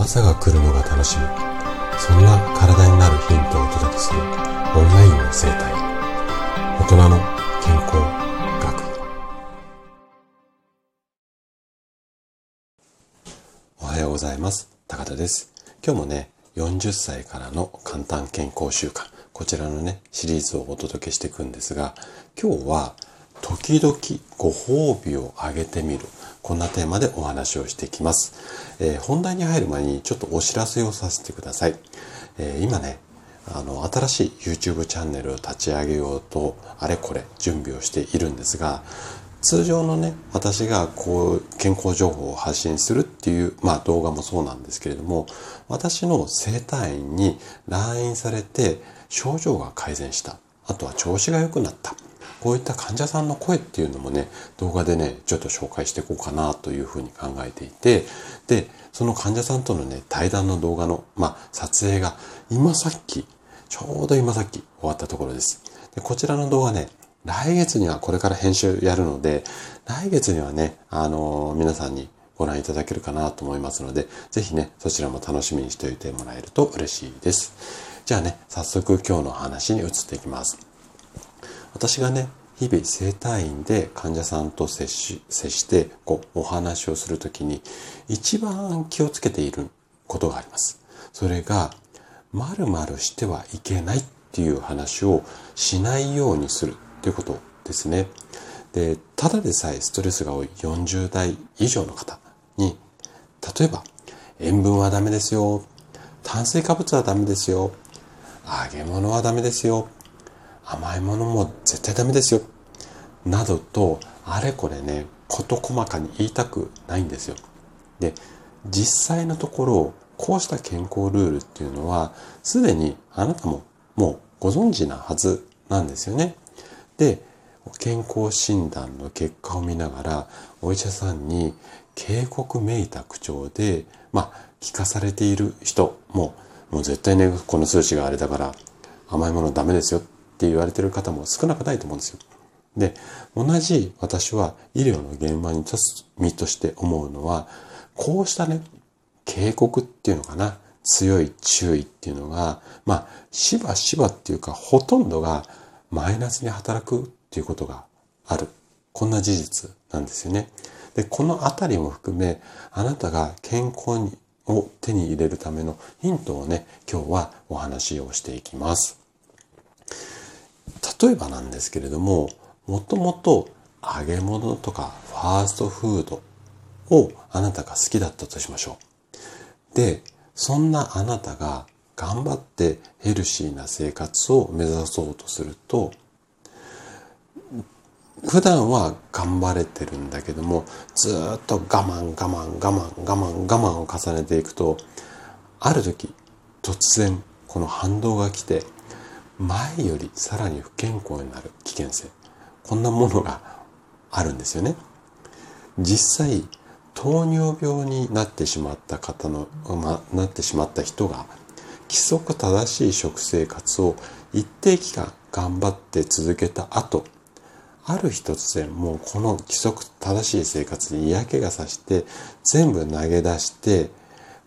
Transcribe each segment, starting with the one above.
朝が来るのが楽しみ。そんな体になるヒントをお届けするオンラインの生態。大人の健康学。おはようございます。高田です。今日もね40歳からの簡単健康習慣。こちらのねシリーズをお届けしていくんですが今日は時々ご褒美をあげてみる。こんなテーマでお話をしていきます。えー、本題に入る前にちょっとお知らせをさせてください。えー、今ね、あの、新しい YouTube チャンネルを立ち上げようと、あれこれ準備をしているんですが、通常のね、私がこう、健康情報を発信するっていう、まあ動画もそうなんですけれども、私の生体院に来院されて症状が改善した。あとは調子が良くなった。こういった患者さんの声っていうのもね、動画でね、ちょっと紹介していこうかなというふうに考えていて、で、その患者さんとのね、対談の動画の、まあ、撮影が今さっき、ちょうど今さっき終わったところです。でこちらの動画ね、来月にはこれから編集やるので、来月にはね、あのー、皆さんにご覧いただけるかなと思いますので、ぜひね、そちらも楽しみにしておいてもらえると嬉しいです。じゃあね、早速今日の話に移っていきます。私がね、日々生体院で患者さんと接し接してこうお話をするときに一番気をつけていることがあります。それが、まるまるしてはいけないっていう話をしないようにするっていうことですね。で、ただでさえストレスが多い40代以上の方に、例えば、塩分はダメですよ。炭水化物はダメですよ。揚げ物はダメですよ。甘いものも絶対ダメですよ。などと、あれこれね、事細かに言いたくないんですよ。で、実際のところ、こうした健康ルールっていうのは、すでにあなたももうご存知なはずなんですよね。で、健康診断の結果を見ながら、お医者さんに警告めいた口調で、まあ、聞かされている人も、もう絶対ね、この数値があれだから甘いものダメですよって言われてる方も少なくないと思うんですよ。で、同じ私は医療の現場に立つ身として思うのは、こうしたね、警告っていうのかな、強い注意っていうのが、まあ、しばしばっていうか、ほとんどがマイナスに働くっていうことがある。こんな事実なんですよね。で、このあたりも含め、あなたが健康にを手に入れるためのヒントをね、今日はお話をしていきます。例えばなんですけれども、もともと揚げ物とかファーストフードをあなたが好きだったとしましょう。で、そんなあなたが頑張ってヘルシーな生活を目指そうとすると、普段は頑張れてるんだけども、ずっと我慢我慢我慢我慢我慢を重ねていくと、ある時突然この反動が来て前よりさらに不健康になる危険性こんなものがあるんですよね実際糖尿病になってしまった方の、まあなってしまった人が規則正しい食生活を一定期間頑張って続けた後ある日突然もうこの規則正しい生活に嫌気がさして全部投げ出して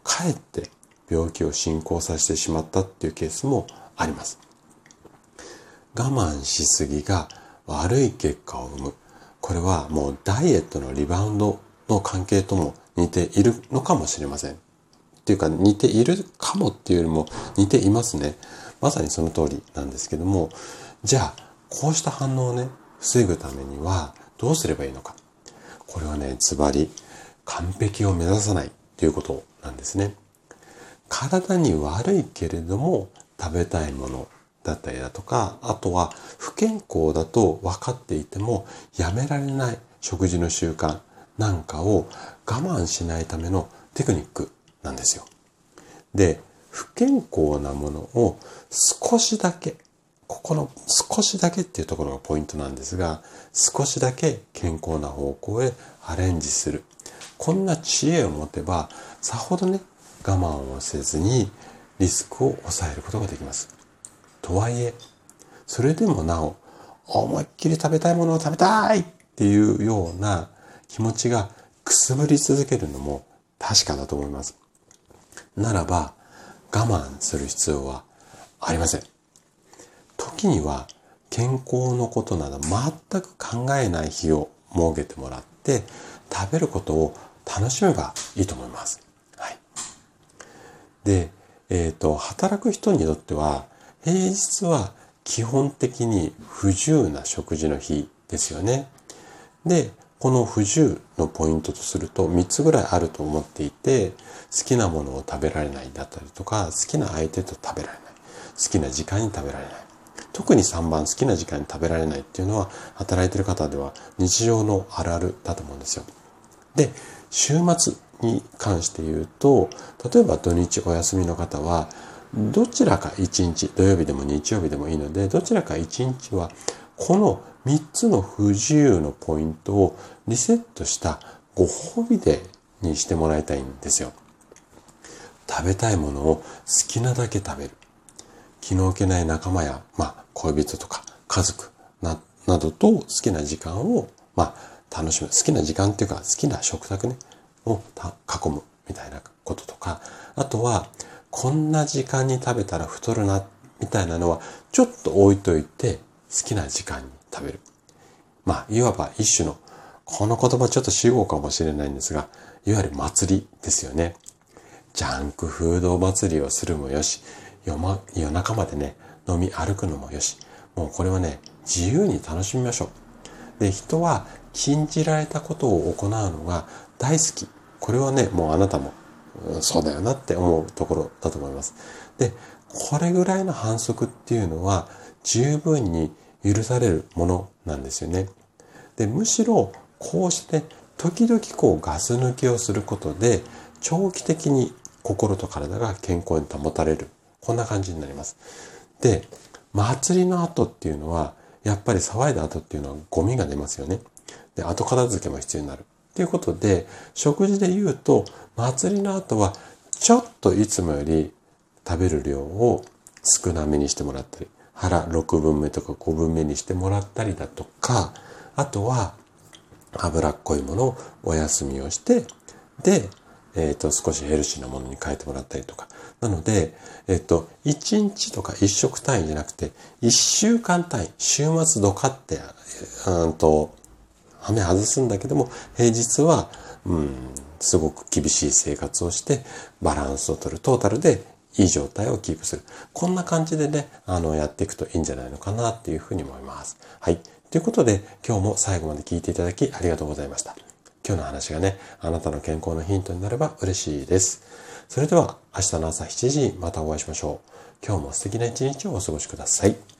かえって病気を進行させてしまったっていうケースもあります。我慢しすぎが悪い結果を生む。これはもうダイエットのリバウンドの関係とも似ているのかもしれません。っていうか似ているかもっていうよりも似ていますね。まさにその通りなんですけども、じゃあこうした反応をね、防ぐためにはどうすればいいのか。これはね、ズバリ完璧を目指さないということなんですね。体に悪いけれども食べたいものだったりだとか、あとは不健康だと分かっていてもやめられない食事の習慣なんかを我慢しないためのテクニックなんですよ。で、不健康なものを少しだけ、ここの少しだけっていうところがポイントなんですが、少しだけ健康な方向へアレンジする。こんな知恵を持てば、さほどね、我慢をせずにリスクを抑えることができます。とはいえ、それでもなお、思いっきり食べたいものを食べたいっていうような気持ちがくすぶり続けるのも確かだと思います。ならば我慢する必要はありません。時には健康のことなど全く考えない日を設けてもらって食べることを楽しめばいいと思います。はい。で、えっ、ー、と、働く人にとっては平日は基本的に不自由な食事の日ですよね。で、この不自由のポイントとすると3つぐらいあると思っていて、好きなものを食べられないだったりとか、好きな相手と食べられない。好きな時間に食べられない。特に3番好きな時間に食べられないっていうのは働いてる方では日常のあるあるだと思うんですよ。で、週末に関して言うと、例えば土日お休みの方はどちらか1日、土曜日でも日曜日でもいいので、どちらか1日は、この3つの不自由のポイントをリセットしたご褒美でにしてもらいたいんですよ。食べたいものを好きなだけ食べる。気の置けない仲間や、まあ、恋人とか家族な、などと好きな時間を、まあ、楽しむ。好きな時間っていうか、好きな食卓ね、を囲むみたいなこととか、あとは、こんな時間に食べたら太るな、みたいなのは、ちょっと置いといて、好きな時間に食べる。まあ、いわば一種の、この言葉ちょっと死語かもしれないんですが、いわゆる祭りですよね。ジャンクフード祭りをするもよし、夜,、ま、夜中までね、飲み歩くのもよし、もうこれはね、自由に楽しみましょう。で、人は禁じられたことを行うのが大好き。これはね、もうあなたもそうだよなって思うところだと思います。で、これぐらいの反則っていうのは十分に許されるものなんですよね。で、むしろこうして時々こうガス抜きをすることで長期的に心と体が健康に保たれる。こんな感じになります。で、祭りの後っていうのは、やっぱり騒いだ後っていうのはゴミが出ますよね。で、後片付けも必要になる。ということで、食事で言うと、祭りの後は、ちょっといつもより食べる量を少なめにしてもらったり、腹6分目とか5分目にしてもらったりだとか、あとは脂っこいものをお休みをして、で、えっ、ー、と、少しヘルシーなものに変えてもらったりとか。なので、えっ、ー、と、1日とか1食単位じゃなくて、1週間単位、週末どかって、うんと、はめ外すんだけども、平日は、うん、すごく厳しい生活をして、バランスを取るトータルでいい状態をキープする。こんな感じでね、あの、やっていくといいんじゃないのかなっていうふうに思います。はい。ということで、今日も最後まで聞いていただきありがとうございました。今日の話がね、あなたの健康のヒントになれば嬉しいです。それでは、明日の朝7時またお会いしましょう。今日も素敵な一日をお過ごしください。